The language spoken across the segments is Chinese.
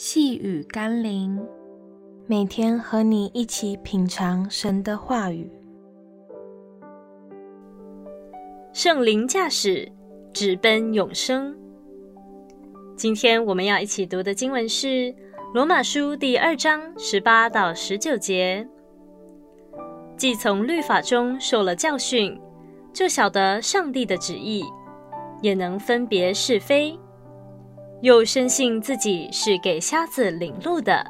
细雨甘霖，每天和你一起品尝神的话语。圣灵驾驶，直奔永生。今天我们要一起读的经文是《罗马书》第二章十八到十九节。既从律法中受了教训，就晓得上帝的旨意，也能分别是非。又深信自己是给瞎子领路的，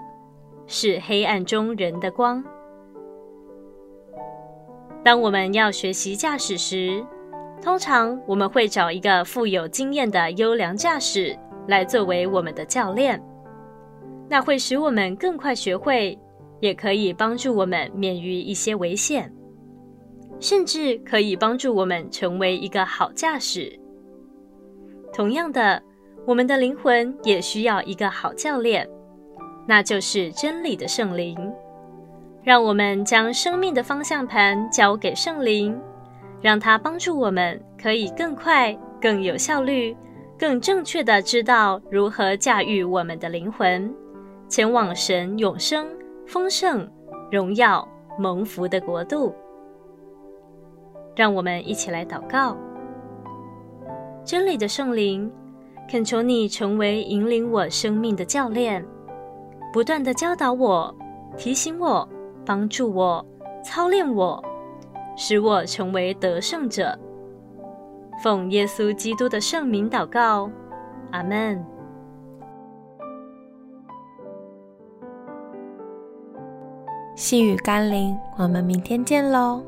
是黑暗中人的光。当我们要学习驾驶时，通常我们会找一个富有经验的优良驾驶来作为我们的教练，那会使我们更快学会，也可以帮助我们免于一些危险，甚至可以帮助我们成为一个好驾驶。同样的。我们的灵魂也需要一个好教练，那就是真理的圣灵。让我们将生命的方向盘交给圣灵，让他帮助我们，可以更快、更有效率、更正确地知道如何驾驭我们的灵魂，前往神永生、丰盛、荣耀、蒙福的国度。让我们一起来祷告：真理的圣灵。恳求你成为引领我生命的教练，不断地教导我、提醒我、帮助我、操练我，使我成为得胜者。奉耶稣基督的圣名祷告，阿门。细雨甘霖，我们明天见喽。